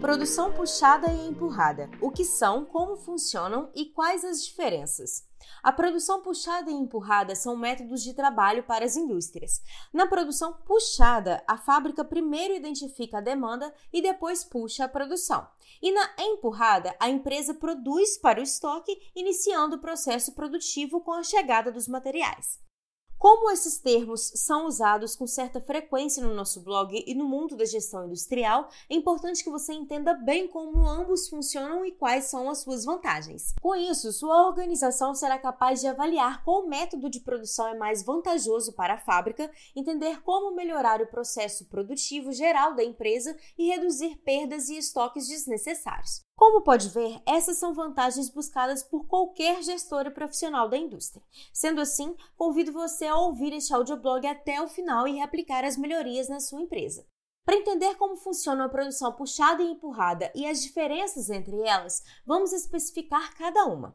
Produção puxada e empurrada. O que são, como funcionam e quais as diferenças? A produção puxada e empurrada são métodos de trabalho para as indústrias. Na produção puxada, a fábrica primeiro identifica a demanda e depois puxa a produção. E na empurrada, a empresa produz para o estoque, iniciando o processo produtivo com a chegada dos materiais. Como esses termos são usados com certa frequência no nosso blog e no mundo da gestão industrial, é importante que você entenda bem como ambos funcionam e quais são as suas vantagens. Com isso, sua organização será capaz de avaliar qual método de produção é mais vantajoso para a fábrica, entender como melhorar o processo produtivo geral da empresa e reduzir perdas e estoques desnecessários. Como pode ver, essas são vantagens buscadas por qualquer gestor e profissional da indústria. Sendo assim, convido você a ouvir este audioblog até o final e reaplicar as melhorias na sua empresa. Para entender como funciona a produção puxada e empurrada e as diferenças entre elas, vamos especificar cada uma.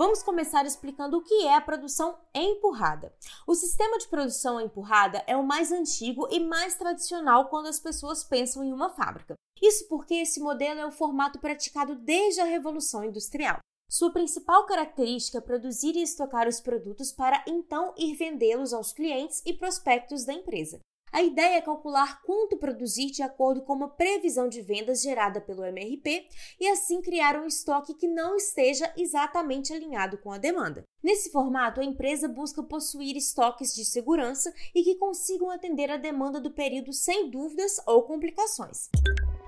Vamos começar explicando o que é a produção empurrada. O sistema de produção empurrada é o mais antigo e mais tradicional quando as pessoas pensam em uma fábrica. Isso porque esse modelo é o formato praticado desde a Revolução Industrial. Sua principal característica é produzir e estocar os produtos para então ir vendê-los aos clientes e prospectos da empresa. A ideia é calcular quanto produzir de acordo com uma previsão de vendas gerada pelo MRP e assim criar um estoque que não esteja exatamente alinhado com a demanda. Nesse formato, a empresa busca possuir estoques de segurança e que consigam atender a demanda do período sem dúvidas ou complicações.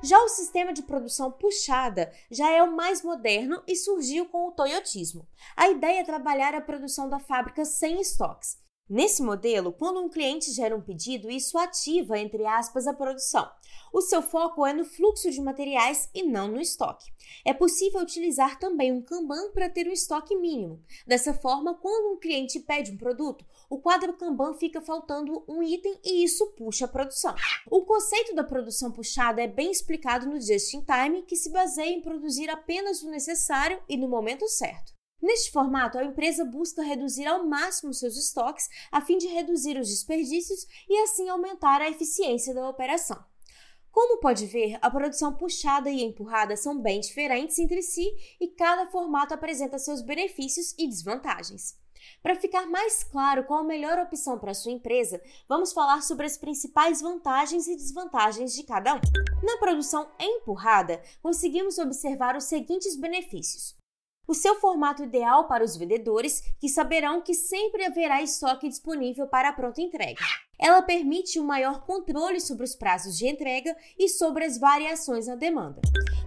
Já o sistema de produção puxada já é o mais moderno e surgiu com o toyotismo. A ideia é trabalhar a produção da fábrica sem estoques. Nesse modelo, quando um cliente gera um pedido, isso ativa, entre aspas, a produção. O seu foco é no fluxo de materiais e não no estoque. É possível utilizar também um Kanban para ter um estoque mínimo. Dessa forma, quando um cliente pede um produto, o quadro Kanban fica faltando um item e isso puxa a produção. O conceito da produção puxada é bem explicado no Just in Time, que se baseia em produzir apenas o necessário e no momento certo. Neste formato, a empresa busca reduzir ao máximo seus estoques a fim de reduzir os desperdícios e assim aumentar a eficiência da operação. Como pode ver, a produção puxada e empurrada são bem diferentes entre si e cada formato apresenta seus benefícios e desvantagens. Para ficar mais claro qual a melhor opção para sua empresa, vamos falar sobre as principais vantagens e desvantagens de cada um. Na produção empurrada, conseguimos observar os seguintes benefícios: o seu formato ideal para os vendedores, que saberão que sempre haverá estoque disponível para a pronta entrega. Ela permite um maior controle sobre os prazos de entrega e sobre as variações na demanda.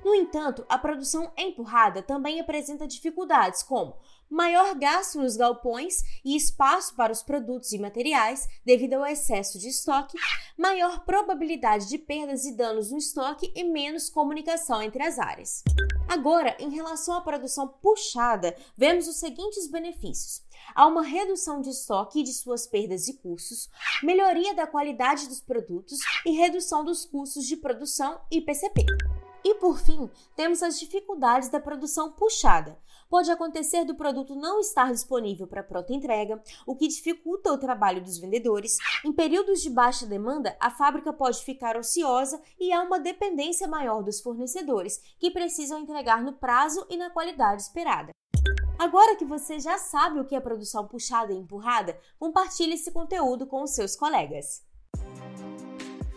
No entanto, a produção empurrada também apresenta dificuldades como maior gasto nos galpões e espaço para os produtos e materiais devido ao excesso de estoque, maior probabilidade de perdas e danos no estoque e menos comunicação entre as áreas. Agora, em relação à produção puxada, vemos os seguintes benefícios. Há uma redução de estoque e de suas perdas e custos, melhoria da qualidade dos produtos e redução dos custos de produção e PCP. E por fim, temos as dificuldades da produção puxada. Pode acontecer do produto não estar disponível para pronta entrega, o que dificulta o trabalho dos vendedores. Em períodos de baixa demanda, a fábrica pode ficar ociosa e há uma dependência maior dos fornecedores, que precisam entregar no prazo e na qualidade esperada. Agora que você já sabe o que é produção puxada e empurrada, compartilhe esse conteúdo com os seus colegas.